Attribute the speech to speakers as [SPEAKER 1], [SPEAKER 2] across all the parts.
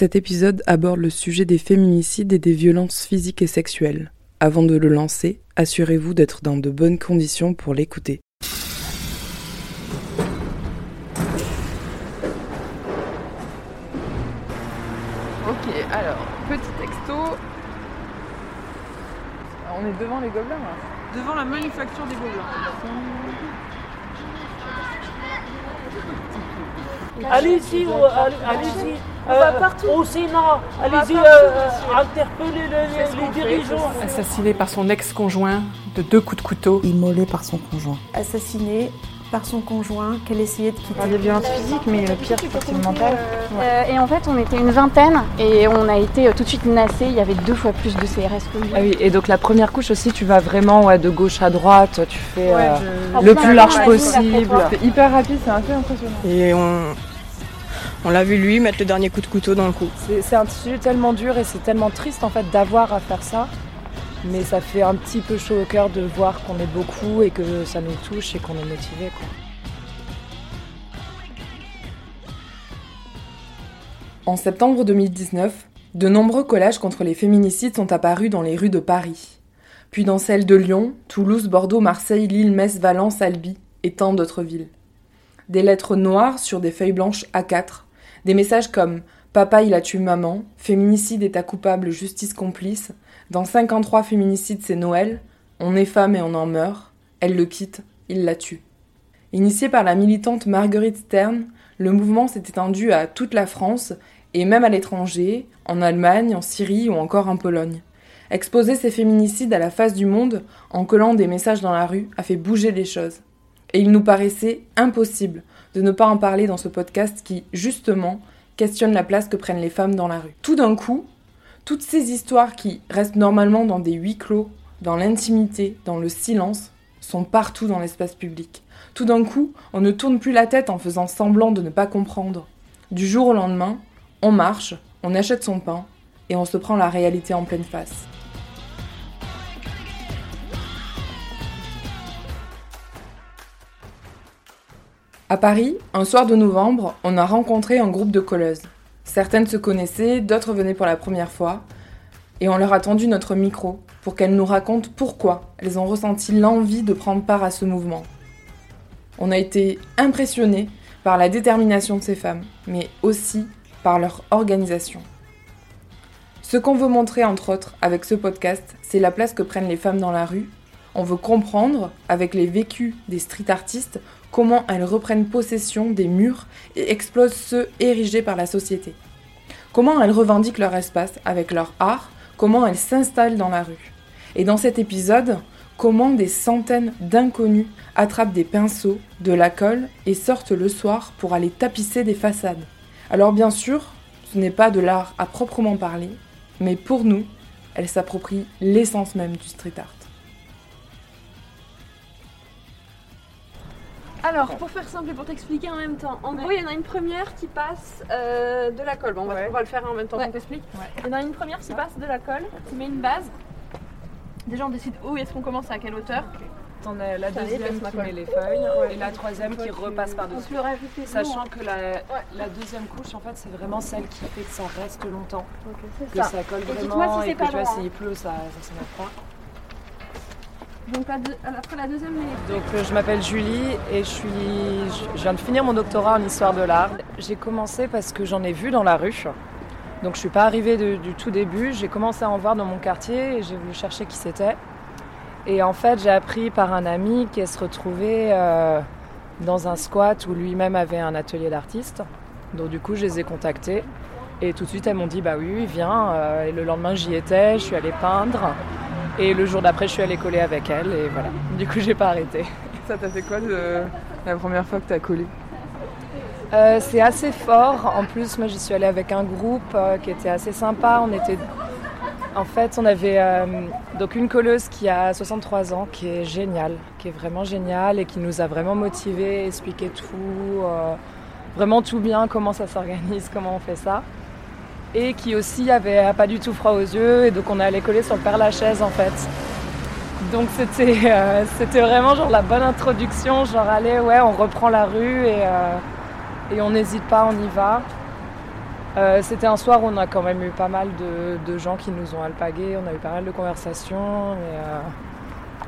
[SPEAKER 1] Cet épisode aborde le sujet des féminicides et des violences physiques et sexuelles. Avant de le lancer, assurez-vous d'être dans de bonnes conditions pour l'écouter.
[SPEAKER 2] Ok, alors, petit texto. On est devant les gobelins là.
[SPEAKER 3] Devant la manufacture des gobelins.
[SPEAKER 4] Allez-y, euh, allez- allez-y.
[SPEAKER 3] On va
[SPEAKER 4] euh,
[SPEAKER 3] partout.
[SPEAKER 4] Au Sénat, allez-y, euh, interpellez les, dirigeants.
[SPEAKER 5] Assassiné par son ex-conjoint de deux coups de couteau.
[SPEAKER 6] immolé par son conjoint.
[SPEAKER 7] assassinée par son conjoint qu'elle essayait de quitter.
[SPEAKER 2] des violences physiques, mais le pire, c'est le mental.
[SPEAKER 8] Euh, et en fait, on était une vingtaine et on a été euh, tout de suite nassés. Il y avait deux fois plus de CRS que nous.
[SPEAKER 9] Ah oui, et donc la première couche aussi, tu vas vraiment ouais, de gauche à droite, tu fais
[SPEAKER 2] Ouais,
[SPEAKER 9] euh,
[SPEAKER 2] je-
[SPEAKER 9] le plus large possible.
[SPEAKER 2] C'est hyper rapide, c'est assez impressionnant.
[SPEAKER 10] Et on, on l'a vu lui mettre le dernier coup de couteau dans le cou.
[SPEAKER 9] C'est un sujet tellement dur et c'est tellement triste en fait d'avoir à faire ça. Mais ça fait un petit peu chaud au cœur de voir qu'on est beaucoup et que ça nous touche et qu'on est motivé.
[SPEAKER 1] En septembre 2019, de nombreux collages contre les féminicides sont apparus dans les rues de Paris, puis dans celles de Lyon, Toulouse, Bordeaux, Marseille, Lille, Metz, Valence, Albi et tant d'autres villes. Des lettres noires sur des feuilles blanches A4, des messages comme Papa il a tué maman, féminicide est à coupable, justice complice, dans 53 féminicides c'est Noël, on est femme et on en meurt, elle le quitte, il la tue. Initié par la militante Marguerite Stern, le mouvement s'est étendu à toute la France et même à l'étranger, en Allemagne, en Syrie ou encore en Pologne. Exposer ces féminicides à la face du monde en collant des messages dans la rue a fait bouger les choses. Et il nous paraissait impossible de ne pas en parler dans ce podcast qui, justement, questionne la place que prennent les femmes dans la rue. Tout d'un coup, toutes ces histoires qui restent normalement dans des huis clos, dans l'intimité, dans le silence, sont partout dans l'espace public. Tout d'un coup, on ne tourne plus la tête en faisant semblant de ne pas comprendre. Du jour au lendemain, on marche, on achète son pain et on se prend la réalité en pleine face. À Paris, un soir de novembre, on a rencontré un groupe de colleuses. Certaines se connaissaient, d'autres venaient pour la première fois, et on leur a tendu notre micro pour qu'elles nous racontent pourquoi elles ont ressenti l'envie de prendre part à ce mouvement. On a été impressionnés par la détermination de ces femmes, mais aussi par leur organisation. Ce qu'on veut montrer, entre autres, avec ce podcast, c'est la place que prennent les femmes dans la rue. On veut comprendre, avec les vécus des street artistes, comment elles reprennent possession des murs et explosent ceux érigés par la société. Comment elles revendiquent leur espace avec leur art, comment elles s'installent dans la rue. Et dans cet épisode, comment des centaines d'inconnus attrapent des pinceaux, de la colle et sortent le soir pour aller tapisser des façades. Alors bien sûr, ce n'est pas de l'art à proprement parler, mais pour nous, elles s'approprient l'essence même du street art.
[SPEAKER 3] Alors, pour faire simple et pour t'expliquer en même temps, en gros, il y en a une première qui passe euh, de la colle. Bon, on, va,
[SPEAKER 2] Ouais.
[SPEAKER 3] on va le faire en même temps
[SPEAKER 8] Ouais.
[SPEAKER 3] qu'on t'explique. Il y en a une première qui passe de la colle, qui met une base. Déjà, on décide où est-ce qu'on commence, à quelle hauteur.
[SPEAKER 9] T'en as la deuxième qui met les feuilles et la troisième qui repasse par-dessus. Sachant que la, la deuxième couche, en fait, c'est vraiment celle qui fait que ça reste longtemps. Que
[SPEAKER 3] ça.
[SPEAKER 9] ça colle
[SPEAKER 3] Et
[SPEAKER 9] vraiment
[SPEAKER 3] si
[SPEAKER 9] et que
[SPEAKER 3] pas
[SPEAKER 9] tu vois, s'il pleut, ça, ça se met pas.
[SPEAKER 3] Donc, deux- après la deuxième,
[SPEAKER 9] Donc euh, je m'appelle Julie et je suis je- viens de finir mon doctorat en histoire de l'art. J'ai commencé parce que j'en ai vu dans la rue. Donc je suis pas arrivée du tout début, j'ai commencé à en voir dans mon quartier et j'ai voulu chercher qui c'était. Et en fait, j'ai appris par un ami qu'elle se retrouvait euh, dans un squat où lui-même avait un atelier d'artiste. Donc du coup, je les ai contactés et tout de suite elles m'ont dit bah oui, viens. Euh, et le lendemain, j'y étais, je suis allée peindre. Et le jour d'après, je suis allée coller avec elle et voilà. Du coup, j'ai pas arrêté.
[SPEAKER 2] Ça t'a fait quoi de la première fois que t'as collé?
[SPEAKER 9] Euh, c'est assez fort. En plus, moi, j'y suis allée avec un groupe euh, qui était assez sympa. On était, en fait, on avait euh, donc une colleuse qui a 63 ans, qui est géniale, qui est vraiment géniale et qui nous a vraiment motivés, expliqué tout, euh, vraiment tout bien, comment ça s'organise, comment on fait ça. Et qui aussi avait pas du tout froid aux yeux, et donc on est allé coller sur le Père Lachaise en fait. Donc c'était euh, c'était vraiment genre la bonne introduction, genre allez ouais on reprend la rue et, euh, et on n'hésite pas, on y va. Euh, C'était un soir où on a quand même eu pas mal de, de gens qui nous ont alpagués, on a eu pas mal de conversations. Et, euh,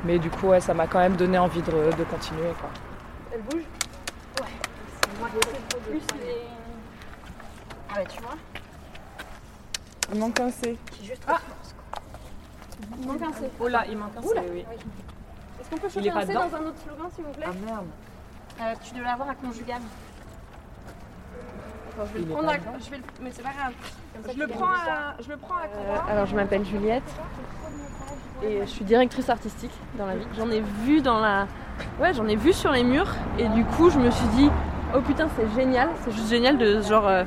[SPEAKER 9] mais du coup, ouais, ça m'a quand même donné envie de, de continuer. Quoi.
[SPEAKER 3] Elle bouge? Ouais. Moi, plus les. Ah ouais, tu vois
[SPEAKER 2] Il manque un C.
[SPEAKER 3] Qui juste ah Il manque un C.
[SPEAKER 9] Oh là, il manque un C,
[SPEAKER 3] Oula.
[SPEAKER 9] oui.
[SPEAKER 3] Est-ce qu'on peut
[SPEAKER 9] Il
[SPEAKER 3] choper
[SPEAKER 9] est
[SPEAKER 3] un
[SPEAKER 9] pas
[SPEAKER 3] C
[SPEAKER 9] dedans
[SPEAKER 3] dans un autre slogan, s'il vous plaît
[SPEAKER 9] Ah merde.
[SPEAKER 3] Euh, Tu dois l'avoir à conjugal. Attends, je vais
[SPEAKER 9] Il
[SPEAKER 3] le prendre à...
[SPEAKER 9] dedans
[SPEAKER 3] Je vais le... Mais c'est pas grave. Comme ça,
[SPEAKER 6] Je le prends à, je le prends à
[SPEAKER 3] Euh, alors je m'appelle Juliette et je suis directrice artistique dans la vie. J'en ai vu dans la, ouais, j'en ai vu sur les murs et du coup je me suis dit, oh putain c'est génial, c'est juste génial de genre euh,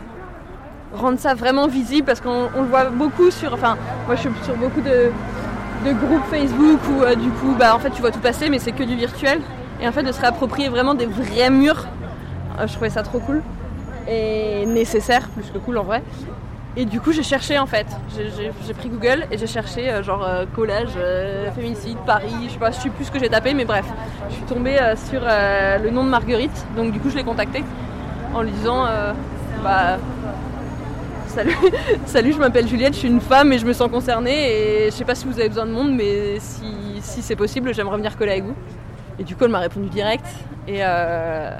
[SPEAKER 3] rendre ça vraiment visible parce qu'on on le voit beaucoup sur, enfin moi je suis sur beaucoup de, de groupes Facebook où euh, du coup bah en fait tu vois tout passer mais c'est que du virtuel et en fait de se réapproprier vraiment des vrais murs, euh, je trouvais ça trop cool et nécessaire plus que cool en vrai. Et du coup, j'ai cherché en fait. J'ai- pris Google et j'ai cherché euh, genre collège, féminicide, Paris, je sais pas, je sais plus ce que j'ai tapé, mais bref. Je suis tombée sur le nom de Marguerite, donc du coup, je l'ai contactée en lui disant Bah. Salut, salut, je m'appelle Juliette, je suis une femme et je me sens concernée et je sais pas si vous avez besoin de monde, mais si, si c'est possible, j'aimerais venir coller avec vous. Et du coup, elle m'a répondu direct et, euh,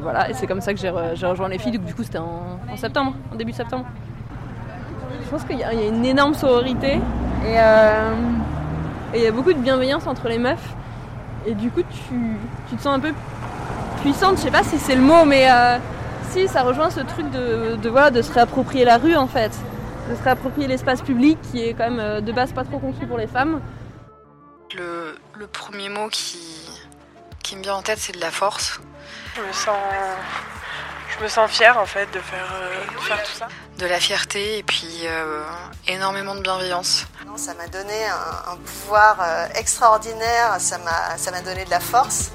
[SPEAKER 3] voilà, et c'est comme ça que j'ai re- j'ai rejoint les filles, du coup, c'était en, septembre, en début septembre. Je pense qu'il y, a une énorme sororité et euh, et il y a beaucoup de bienveillance entre les meufs. Et du coup, tu, tu te sens un peu puissante, je sais pas si c'est le mot, mais euh, ça rejoint ce truc de, de, voilà, de se réapproprier la rue en fait. De se réapproprier l'espace public qui est quand même euh, de base pas trop conçu pour les femmes.
[SPEAKER 11] Le, le premier mot qui, qui me vient en tête, c'est de la force.
[SPEAKER 6] Je me sens, je me sens fière en fait de faire, euh, de faire tout ça.
[SPEAKER 11] De la fierté et puis euh, énormément de bienveillance.
[SPEAKER 12] Ça m'a donné un, un pouvoir extraordinaire, ça m'a ça m'a donné de la force.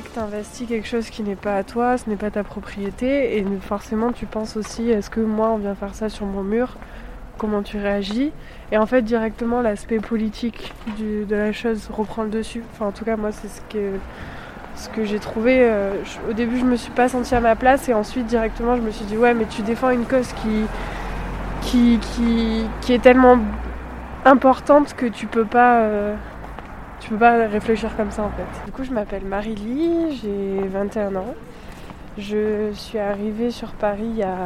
[SPEAKER 6] Que tu investis quelque chose qui n'est pas à toi, ce n'est pas ta propriété, et forcément tu penses aussi est-ce que moi on vient faire ça sur mon mur? Comment tu réagis? Et en fait, directement, l'aspect politique de la chose reprend le dessus. Enfin, en tout cas, moi, c'est ce que, j'ai trouvé. euh, au début, je me suis pas sentie à ma place, et ensuite, directement, je me suis dit ouais, mais tu défends une cause qui, qui, qui, qui est tellement importante que tu peux pas. euh, tu peux pas réfléchir comme ça en fait. Du coup, je m'appelle Marie-Lie, j'ai 21 ans. Je suis arrivée sur Paris il y a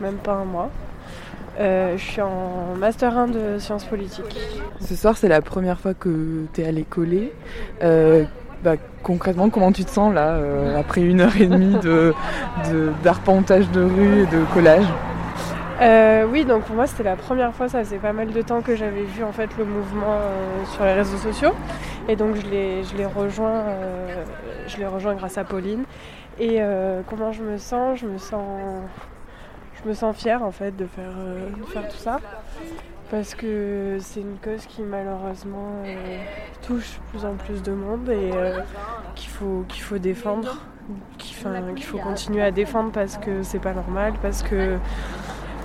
[SPEAKER 6] même pas un mois. Euh, je suis en Master 1 de sciences politiques.
[SPEAKER 2] Ce soir, c'est la première fois que tu es allé coller. Euh, bah, concrètement, comment tu te sens là, euh, après une heure et demie de- de- d'arpentage de, rue et de collage?
[SPEAKER 6] Euh, oui, donc pour moi c'était la première fois, ça faisait pas mal de temps que j'avais vu en fait le mouvement euh, sur les réseaux sociaux. Et donc je l'ai, je l'ai rejoint, euh, je l'ai rejoint grâce à Pauline. Et comment je me sens? Je me sens, je me sens fière en fait de faire, de faire tout ça. Parce que c'est une cause qui malheureusement touche plus en plus de monde et qu'il faut, qu'il faut défendre, qu'il, qu'il faut continuer à défendre parce que c'est pas normal, parce que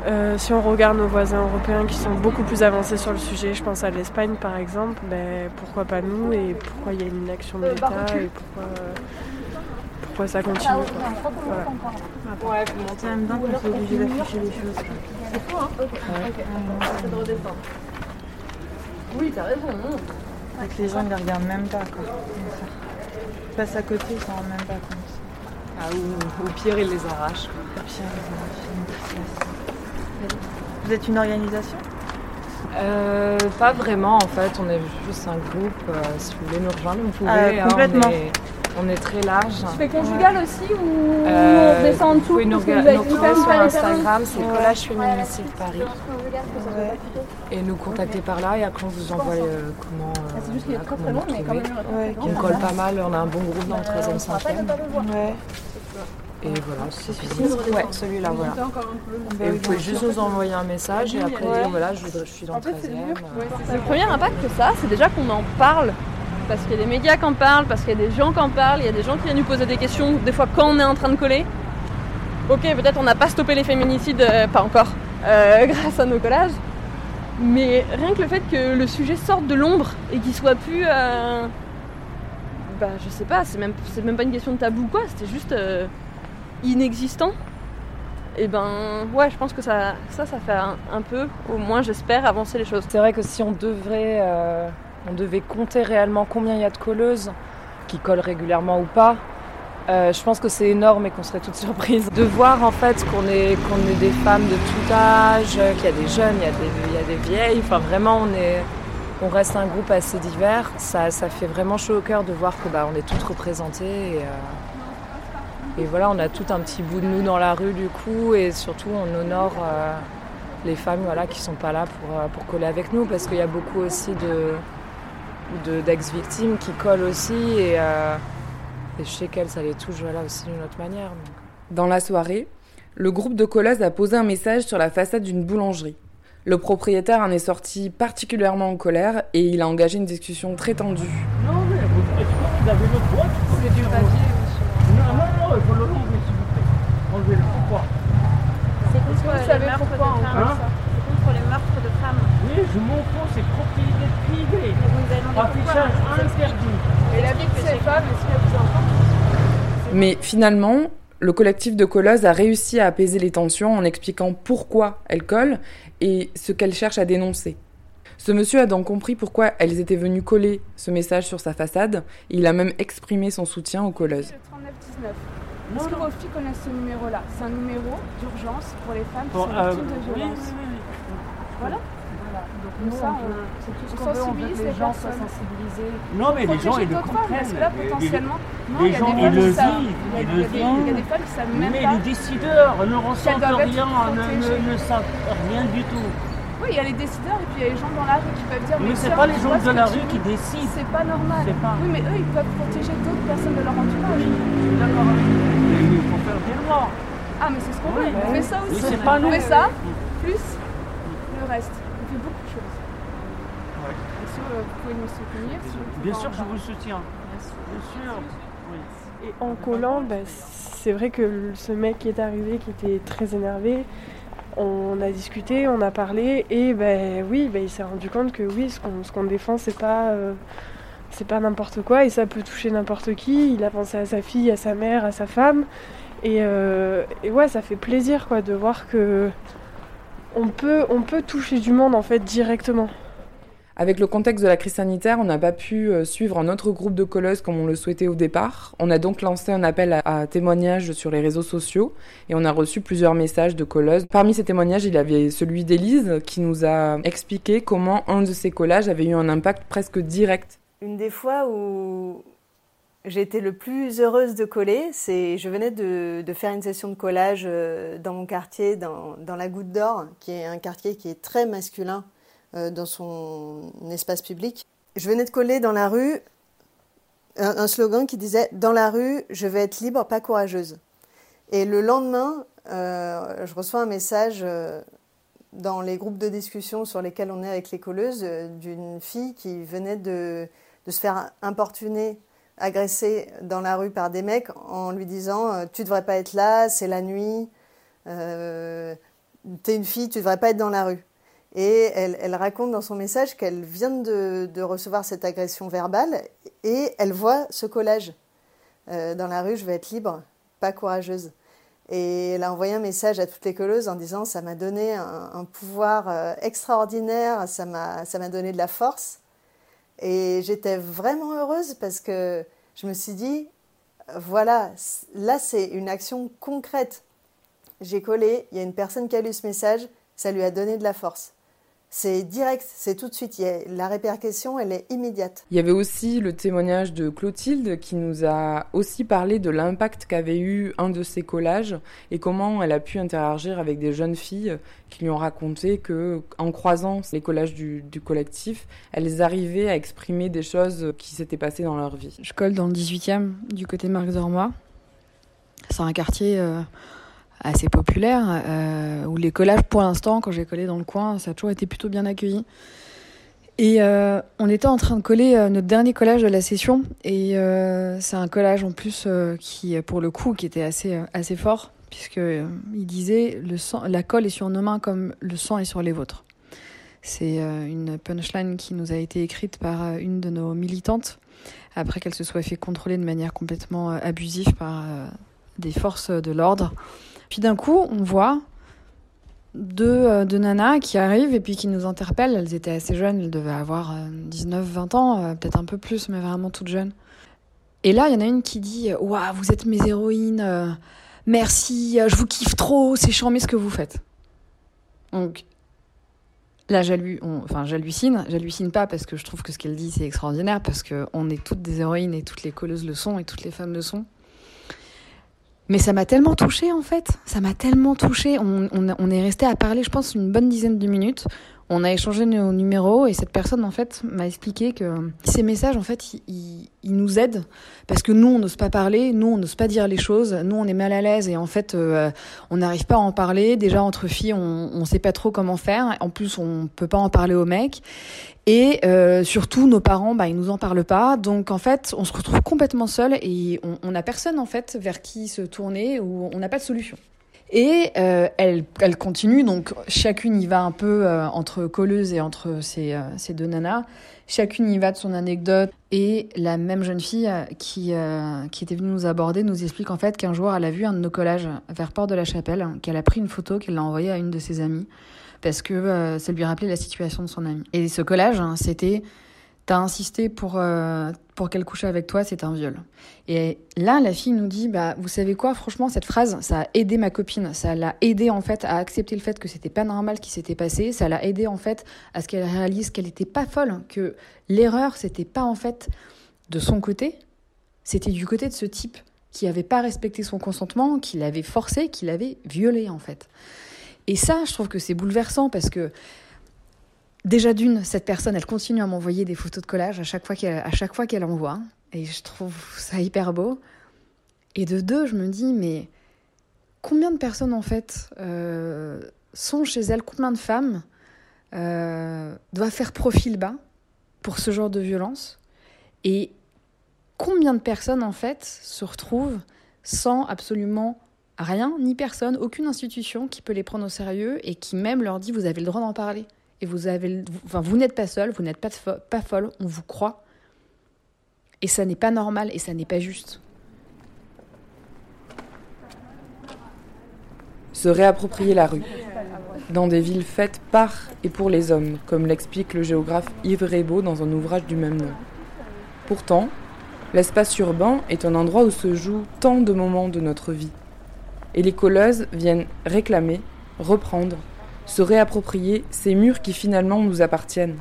[SPEAKER 6] euh, si on regarde nos voisins européens qui sont beaucoup plus avancés sur le sujet, je pense à l'Espagne par exemple, ben, pourquoi pas nous et pourquoi il y a une inaction de l'État et pourquoi, pourquoi ça continue. quoi. Voilà.
[SPEAKER 2] Ouais, en même temps qu'on soit obligé d'afficher les choses.
[SPEAKER 3] C'est fou, hein. C'est de redescendre. Oui, t'as raison.
[SPEAKER 2] Donc les gens ne les regardent même pas quoi. Ils passent à côté, ils s'en rendent même pas compte.
[SPEAKER 9] Ah, ou, au pire, ils les arrachent.
[SPEAKER 2] Au pire, ils en filment. Vous êtes une organisation?
[SPEAKER 9] Euh, pas vraiment en fait, on est juste un groupe. euh, si vous voulez nous rejoindre, vous pouvez.
[SPEAKER 2] Ah,
[SPEAKER 9] hein,
[SPEAKER 2] complètement.
[SPEAKER 9] on, est, on est très large.
[SPEAKER 3] Tu fais conjugal aussi ou
[SPEAKER 9] Euh,
[SPEAKER 3] on descend en
[SPEAKER 9] vous
[SPEAKER 3] dessous
[SPEAKER 9] pouvez
[SPEAKER 3] vous avez
[SPEAKER 9] nous retrouver sur Instagram, c'est
[SPEAKER 3] référence.
[SPEAKER 9] Collage Féminicide Paris.
[SPEAKER 3] Ouais.
[SPEAKER 9] Et nous contacter par là et après on vous envoie euh, comment. euh,
[SPEAKER 3] C'est juste qu'il est très très long,
[SPEAKER 9] nous
[SPEAKER 3] mais quand même.
[SPEAKER 9] On colle pas mal, on a un bon groupe dans le 13e, 5e.
[SPEAKER 2] Ouais.
[SPEAKER 9] Et voilà, c'est
[SPEAKER 2] celui-ci
[SPEAKER 9] Ouais, celui-là, voilà. Et vous pouvez juste nous envoyer un message et après dire voilà, je, voudrais- je suis dans le 13e.
[SPEAKER 3] Le premier impact que ça, c'est déjà qu'on en parle. Parce qu'il y a des médias qui en parlent, parce qu'il y a des gens qui en parlent, il y a des gens qui viennent nous poser des questions, des fois quand on est en train de coller. Ok, peut-être on n'a pas stoppé les féminicides, euh, pas encore, euh, grâce à nos collages. Mais rien que le fait que le sujet sorte de l'ombre et qu'il soit plus euh, bah, je sais pas, c'est même, c'est même pas une question de tabou quoi, c'était juste euh, inexistant. Et ben ouais, je pense que ça, ça, ça fait un, peu, au moins j'espère, avancer les choses.
[SPEAKER 9] C'est vrai que si on devrait, euh, on devait compter réellement combien il y a de colleuses, qui collent régulièrement ou pas, euh, je pense que c'est énorme et qu'on serait toutes surprises de voir en fait qu'on est, est des femmes de tout âge, qu'il y a des jeunes, il y a des, il y a des vieilles, enfin vraiment on est, on reste un groupe assez divers. Ça, ça fait vraiment chaud au cœur de voir que bah, on est toutes représentées. Euh, et, voilà, on a tout un petit bout de nous dans la rue du coup, et surtout on honore euh, les femmes voilà, qui sont pas là pour, pour coller avec nous, parce qu'il y a beaucoup aussi de, de d'ex-victimes qui collent aussi, et, euh, et je sais qu'elles, ça les touche voilà, aussi d'une autre manière. Donc.
[SPEAKER 1] Dans la soirée, le groupe de colleuses a posé un message sur la façade d'une boulangerie. Le propriétaire en est sorti particulièrement en colère et il a engagé une discussion très tendue.
[SPEAKER 4] Non, mais vous, vous avez
[SPEAKER 3] C'est du papier,
[SPEAKER 4] Non, non, non, il faut le l'enlever, s'il vous plaît. Enlevez-le. Pourquoi
[SPEAKER 8] C'est contre
[SPEAKER 4] vous
[SPEAKER 8] les
[SPEAKER 4] savez pourquoi, hein
[SPEAKER 8] ça. C'est contre les meurtres de femmes.
[SPEAKER 4] Oui, je m'en fous, c'est propriété privée.
[SPEAKER 8] Mais vous nous avez demandé pourquoi.
[SPEAKER 4] Affichage interdit.
[SPEAKER 6] Et la vie de ces femmes, est-ce qu'elle vous importe
[SPEAKER 1] Mais finalement, le collectif de colleuses a réussi à apaiser les tensions en expliquant pourquoi elles collent et ce qu'elles cherchent à dénoncer. Ce monsieur a donc compris pourquoi elles étaient venues coller ce message sur sa façade il a même exprimé son soutien aux colleuses.
[SPEAKER 13] Le 3919. Est-ce que vos filles connaissent ce numéro-là C'est un numéro d'urgence pour les femmes qui sont
[SPEAKER 4] euh,
[SPEAKER 13] victimes de violences.
[SPEAKER 4] oui, oui,
[SPEAKER 13] Voilà.
[SPEAKER 9] Donc
[SPEAKER 13] Comme ça, on-
[SPEAKER 9] c'est tout ce
[SPEAKER 13] on
[SPEAKER 9] qu'on veut, on veut
[SPEAKER 13] sensibilise
[SPEAKER 9] que les
[SPEAKER 13] les
[SPEAKER 9] gens soient sensibilisés.
[SPEAKER 4] Non, mais les gens, ils le comprennent.
[SPEAKER 13] Parce que là, potentiellement, non,
[SPEAKER 4] les gens, ils le vivent,
[SPEAKER 13] Il y a- des- il y a
[SPEAKER 4] vivent.
[SPEAKER 13] des femmes qui savent même
[SPEAKER 4] Mais
[SPEAKER 13] pas.
[SPEAKER 4] les décideurs ne ressentent rien, ne, ne, savent rien du tout.
[SPEAKER 13] Oui, il y a les décideurs et puis il y a les gens dans la rue qui peuvent dire.
[SPEAKER 4] Mais c'est
[SPEAKER 13] tiens,
[SPEAKER 4] pas les gens de la rue qui décident.
[SPEAKER 13] C'est pas normal.
[SPEAKER 4] C'est pas-
[SPEAKER 13] Oui, mais eux, ils peuvent protéger d'autres personnes de leur entourage.
[SPEAKER 4] D'accord avec vous. Mais il faut faire des lois.
[SPEAKER 13] Ah, mais c'est ce qu'on veut. On fait ça aussi.
[SPEAKER 4] c'est pas
[SPEAKER 13] on
[SPEAKER 4] nous.
[SPEAKER 13] fait ça, plus le reste. On fait beaucoup de choses. Et si euh, vous pouvez nous soutenir, si
[SPEAKER 4] Bien sûr, je vous soutiens. Bien sûr. Oui.
[SPEAKER 6] Et en collant, bah, c'est vrai que le- ce mec qui est arrivé, qui était très énervé, on a discuté, on a parlé, et ben oui, bah, il s'est rendu compte que oui, ce qu'on ce qu'on défend, c'est pas, euh, c'est pas n'importe quoi, et ça peut toucher n'importe qui. Il a pensé à sa fille, à sa mère, à sa femme, et, euh, et ouais, ça fait plaisir quoi de voir que on peut, on peut toucher du monde en fait directement.
[SPEAKER 1] Avec le contexte de la crise sanitaire, on n'a pas pu euh, suivre un autre groupe de colleuses comme on le souhaitait au départ. On a donc lancé un appel à, témoignages sur les réseaux sociaux et on a reçu plusieurs messages de colleuses. Parmi ces témoignages, il y avait celui d'Élise qui nous a expliqué comment un de ces collages avait eu un impact presque direct.
[SPEAKER 12] Une des fois où j'ai été le plus heureuse de coller, c'est je venais de, faire une session de collage euh, dans mon quartier, dans, la Goutte d'Or, qui est un quartier qui est très masculin euh, dans son espace public. Je venais de coller dans la rue un, slogan qui disait Dans la rue, je vais être libre, pas courageuse. Et le lendemain, euh, je reçois un message dans les groupes de discussion sur lesquels on est avec les colleuses d'une fille qui venait de, de se faire importuner, agresser dans la rue par des mecs en lui disant euh, Tu devrais pas être là, c'est la nuit, euh, t'es une fille, tu devrais pas être dans la rue. Et elle, elle raconte dans son message qu'elle vient de, recevoir cette agression verbale et elle voit ce collage. Euh, dans la rue, je vais être libre, pas courageuse. Et elle a envoyé un message à toutes les colleuses en disant ça m'a donné un, pouvoir extraordinaire, ça m'a donné de la force. Et j'étais vraiment heureuse parce que je me suis dit voilà, là c'est une action concrète. J'ai collé, il y a une personne qui a lu ce message, ça lui a donné de la force. C'est direct, c'est tout de suite. Il y a- la répercussion, elle est immédiate.
[SPEAKER 1] Il y avait aussi le témoignage de Clotilde qui nous a aussi parlé de l'impact qu'avait eu un de ses collages et comment elle a pu interagir avec des jeunes filles qui lui ont raconté que, en croisant les collages du, du collectif, elles arrivaient à exprimer des choses qui s'étaient passées dans leur vie.
[SPEAKER 14] Je colle dans le 18e, du côté de Marc Dormois. C'est un quartier euh, assez populaire, euh, où les collages, pour l'instant, quand j'ai collé dans le coin, ça a toujours été plutôt bien accueilli. Et euh, on était en train de coller euh, notre dernier collage de la session, et euh, c'est un collage en plus qui, pour le coup, qui était assez, assez fort, puisque il disait le sang, la colle est sur nos mains comme le sang est sur les vôtres. C'est une punchline qui nous a été écrite par une de nos militantes après qu'elle se soit fait contrôler de manière complètement abusive par des forces de l'ordre. Puis d'un coup, on voit deux, deux, nanas qui arrivent et puis qui nous interpellent. Elles étaient assez jeunes, elles devaient avoir 19-20 ans, peut-être un peu plus, mais vraiment toutes jeunes. Et là, il y en a une qui dit Waouh, vous êtes mes héroïnes, merci, je vous kiffe trop, c'est charmé ce que vous faites. Donc là, enfin, j'hallucine. J'hallucine pas parce que je trouve que ce qu'elle dit, c'est extraordinaire, parce qu'on est toutes des héroïnes et toutes les colleuses le sont et toutes les femmes le sont. Mais ça m'a tellement touchée en fait, ça m'a tellement touchée. On, est resté à parler, je pense, une bonne dizaine de minutes. On a échangé nos numéros et cette personne en fait m'a expliqué que ces messages en fait ils, ils, nous aident parce que nous on n'ose pas parler, nous on n'ose pas dire les choses, nous on est mal à l'aise et en fait euh, on n'arrive pas à en parler. Déjà entre filles on on sait pas trop comment faire. En plus on peut pas en parler aux mecs et euh, surtout nos parents bah ils nous en parlent pas. Donc en fait on se retrouve complètement seul et on n'a personne en fait vers qui se tourner ou on n'a pas de solution. Et euh, elle, elle continue, donc chacune y va un peu euh, entre colleuse et entre ces, ces deux nanas. Chacune y va de son anecdote. Et la même jeune fille qui, qui était venue nous aborder nous explique en fait qu'un jour elle a vu un de nos collages vers Port de la Chapelle, qu'elle a pris une photo, qu'elle l'a envoyée à une de ses amies, parce que ça lui rappelait la situation de son amie. Et ce collage, hein, c'était T'as insisté pour, euh, pour qu'elle couche avec toi, c'est un viol. Et là, la fille nous dit, bah, vous savez quoi, franchement, cette phrase, ça a aidé ma copine. Ça l'a aidé, en fait, à accepter le fait que c'était pas normal ce qui s'était passé. Ça l'a aidé, en fait, à ce qu'elle réalise qu'elle n'était pas folle, que l'erreur, c'était pas, en fait, de son côté, c'était du côté de ce type qui avait pas respecté son consentement, qui l'avait forcé, qui l'avait violé, en fait. Et ça, je trouve que c'est bouleversant parce que, Déjà d'une, cette personne, elle continue à m'envoyer des photos de collage à chaque fois qu'elle, à chaque envoie, et je trouve ça hyper beau. Et de deux, je me dis, mais combien de personnes en fait euh, sont chez elle, combien de femmes euh, doivent faire profil bas pour ce genre de violence, et combien de personnes en fait se retrouvent sans absolument rien ni personne, aucune institution qui peut les prendre au sérieux et qui même leur dit vous avez le droit d'en parler et vous n'êtes pas seul, vous n'êtes pas, pas folle, on vous croit. Et ça n'est pas normal et ça n'est pas juste.
[SPEAKER 1] Se réapproprier la rue, dans des villes faites par et pour les hommes, comme l'explique le géographe Yves Rebaud dans un ouvrage du même nom. Pourtant, l'espace urbain est un endroit où se jouent tant de moments de notre vie. Et les colleuses viennent réclamer, reprendre, se réapproprier ces murs qui finalement nous appartiennent.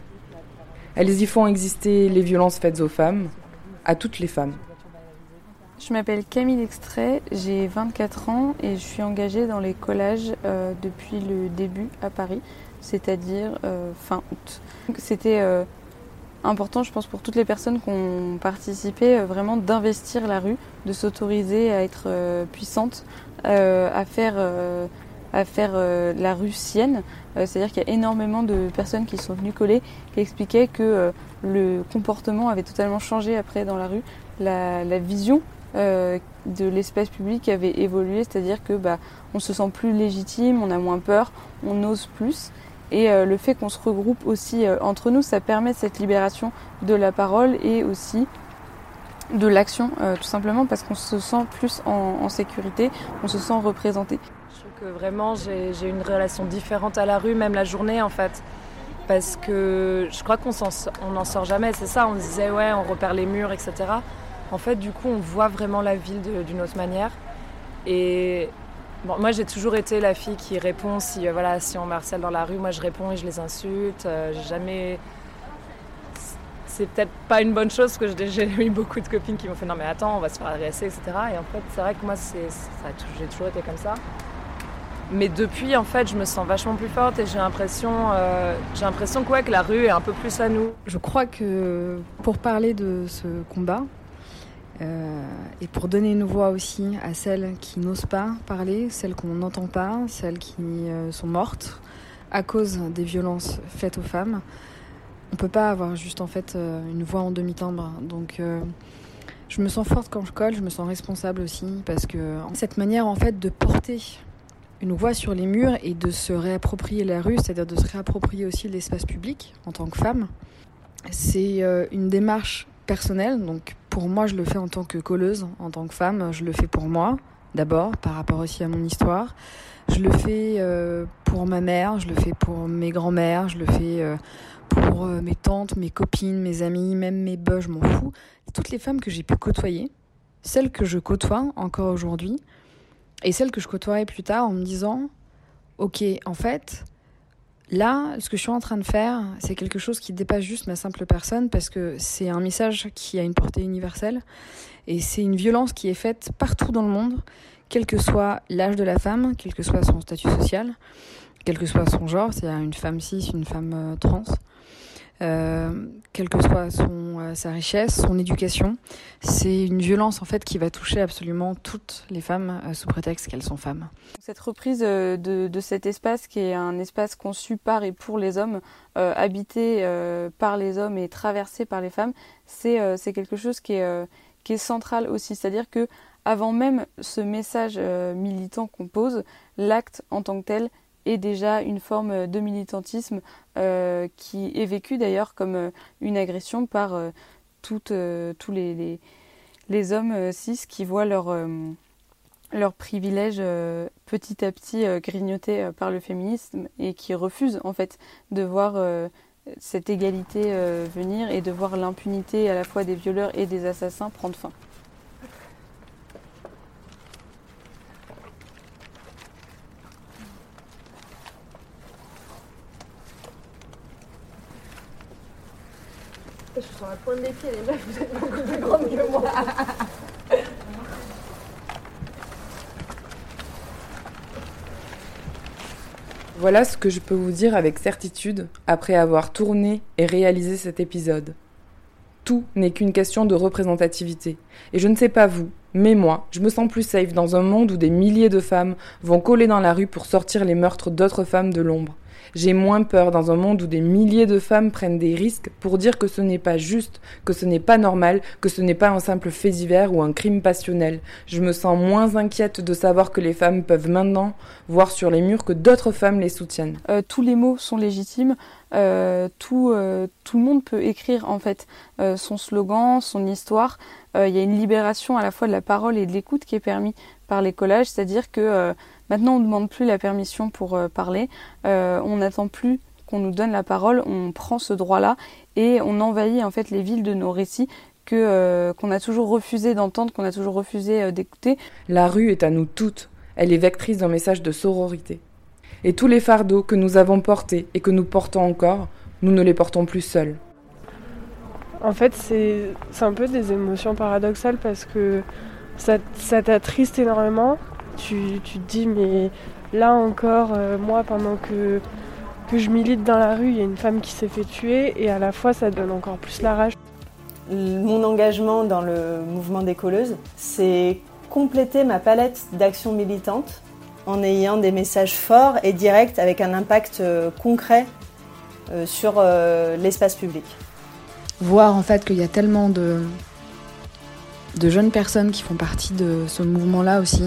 [SPEAKER 1] Elles y font exister les violences faites aux femmes, à toutes les femmes.
[SPEAKER 15] Je m'appelle Camille Extrait, j'ai 24 ans et je suis engagée dans les collages euh, depuis le début à Paris, c'est-à-dire euh, fin août. C'était euh, important, je pense, pour toutes les personnes qui ont participé, vraiment d'investir la rue, de s'autoriser à être puissante, à faire à faire euh, la rue sienne. Euh, c'est-à-dire qu'il y a énormément de personnes qui sont venues coller, qui expliquaient que euh, le comportement avait totalement changé après dans la rue. La, vision de l'espace public avait évolué, c'est-à-dire que bah, on se sent plus légitime, on a moins peur, on ose plus. Et le fait qu'on se regroupe aussi entre nous, ça permet cette libération de la parole et aussi de l'action, tout simplement parce qu'on se sent plus en sécurité, on se sent représenté
[SPEAKER 9] que vraiment j'ai une relation différente à la rue, même la journée en fait. Parce que je crois qu'on n'en sort jamais, c'est ça, on disait ouais, on repère les murs, etc. En fait, du coup, on voit vraiment la ville d'une autre manière. Et bon, moi, j'ai toujours été la fille qui répond si, euh, voilà, si on harcèle dans la rue, moi je réponds et je les insulte. Euh, j'ai jamais. C'est peut-être pas une bonne chose parce que j'ai eu beaucoup de copines qui m'ont fait non, mais attends, on va se faire agresser, etc. Et en fait, c'est vrai que moi, j'ai toujours été comme ça. Mais depuis, en fait, je me sens vachement plus forte et j'ai l'impression, euh, j'ai l'impression que la rue est un peu plus à nous.
[SPEAKER 14] Je crois que pour parler de ce combat euh, et pour donner une voix aussi à celles qui n'osent pas parler, celles qu'on n'entend pas, celles qui euh, sont mortes à cause des violences faites aux femmes, on peut pas avoir juste en fait une voix en demi-timbre. Donc je me sens forte quand je colle, je me sens responsable aussi parce que cette manière en fait de porter une voix sur les murs et de se réapproprier la rue, c'est-à-dire de se réapproprier aussi l'espace public en tant que femme. C'est euh, une démarche personnel. Donc pour moi, je le fais en tant que colleuse, en tant que femme. Je le fais pour moi, d'abord, par rapport aussi à mon histoire. Je le fais euh, pour ma mère, je le fais pour mes grands-mères, je le fais euh, pour euh, mes tantes, mes copines, mes amis, même mes bœufs, je m'en fous. Toutes les femmes que j'ai pu côtoyer, celles que je côtoie encore aujourd'hui, et celles que je côtoierai plus tard en me disant, ok, en fait, Là, ce que je suis en train de faire, c'est quelque chose qui dépasse juste ma simple personne parce que c'est un message qui a une portée universelle et c'est une violence qui est faite partout dans le monde, quel que soit l'âge de la femme, quel que soit son statut social, quel que soit son genre, c'est une femme cis, une femme euh, trans. Euh, quelle que soit euh, sa richesse, son éducation. C'est une violence en fait qui va toucher absolument toutes les femmes euh, sous prétexte qu'elles sont femmes.
[SPEAKER 15] Cette reprise de, de, cet espace qui est un espace conçu par et pour les hommes, habité par les hommes et traversé par les femmes, c'est quelque chose qui est, qui est central aussi. C'est-à-dire que avant même ce message militant qu'on pose, l'acte en tant que tel est déjà une forme de militantisme euh, qui est vécue d'ailleurs comme euh, une agression par euh, tous les, hommes cis qui voient leur, leur privilège petit à petit grignoté par le féminisme et qui refusent en fait de voir cette égalité venir et de voir l'impunité à la fois des violeurs et des assassins prendre fin.
[SPEAKER 3] Sur la les meufs, vous êtes beaucoup plus grandes que moi.
[SPEAKER 1] Voilà ce que je peux vous dire avec certitude après avoir tourné et réalisé cet épisode. Tout n'est qu'une question de représentativité. Et je ne sais pas vous, mais moi, je me sens plus safe dans un monde où des milliers de femmes vont coller dans la rue pour sortir les meurtres d'autres femmes de l'ombre. J'ai moins peur dans un monde où des milliers de femmes prennent des risques pour dire que ce n'est pas juste, que ce n'est pas normal, que ce n'est pas un simple fait divers ou un crime passionnel. Je me sens moins inquiète de savoir que les femmes peuvent maintenant voir sur les murs que d'autres femmes les soutiennent.
[SPEAKER 15] Euh, tous les mots sont légitimes. Euh, tout, euh, tout le monde peut écrire en fait son slogan, son histoire. Il y a une libération à la fois de la parole et de l'écoute qui est permis par les collages, c'est-à-dire que Maintenant, on ne demande plus la permission pour euh, parler, euh, on n'attend plus qu'on nous donne la parole, on prend ce droit-là et on envahit en fait les villes de nos récits que euh, qu'on a toujours refusé d'entendre, qu'on a toujours refusé d'écouter.
[SPEAKER 1] La rue est à nous toutes. Elle est vectrice d'un message de sororité. Et tous les fardeaux que nous avons portés et que nous portons encore, nous ne les portons plus seuls.
[SPEAKER 6] En fait, c'est un peu des émotions paradoxales parce que ça, t'attriste énormément tu, te dis, mais là encore, euh, moi, pendant que, que je milite dans la rue, il y a une femme qui s'est fait tuer, et à la fois, ça donne encore plus la rage.
[SPEAKER 12] Mon engagement dans le mouvement des colleuses, c'est compléter ma palette d'actions militantes en ayant des messages forts et directs avec un impact euh, concret euh, sur l'espace public.
[SPEAKER 14] Voir en fait qu'il y a tellement de, de jeunes personnes qui font partie de ce mouvement-là aussi,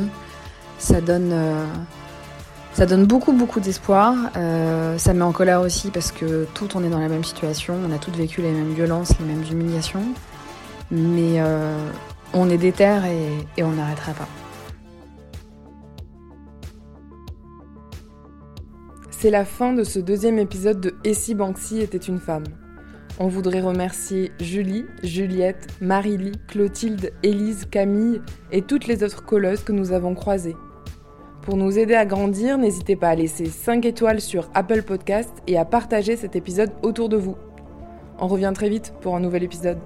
[SPEAKER 14] ça donne, euh, beaucoup, beaucoup d'espoir. Euh, ça met en colère aussi parce que tout, on est dans la même situation. On a toutes vécu les mêmes violences, les mêmes humiliations. Mais euh, on est déter et, et on n'arrêtera pas.
[SPEAKER 1] C'est la fin de ce deuxième épisode de Et si Banksy était une femme? On voudrait remercier Julie, Juliette, Marily, Clotilde, Élise, Camille et toutes les autres colleuses que nous avons croisées. Pour nous aider à grandir, n'hésitez pas à laisser 5 étoiles sur Apple Podcast et à partager cet épisode autour de vous. On revient très vite pour un nouvel épisode.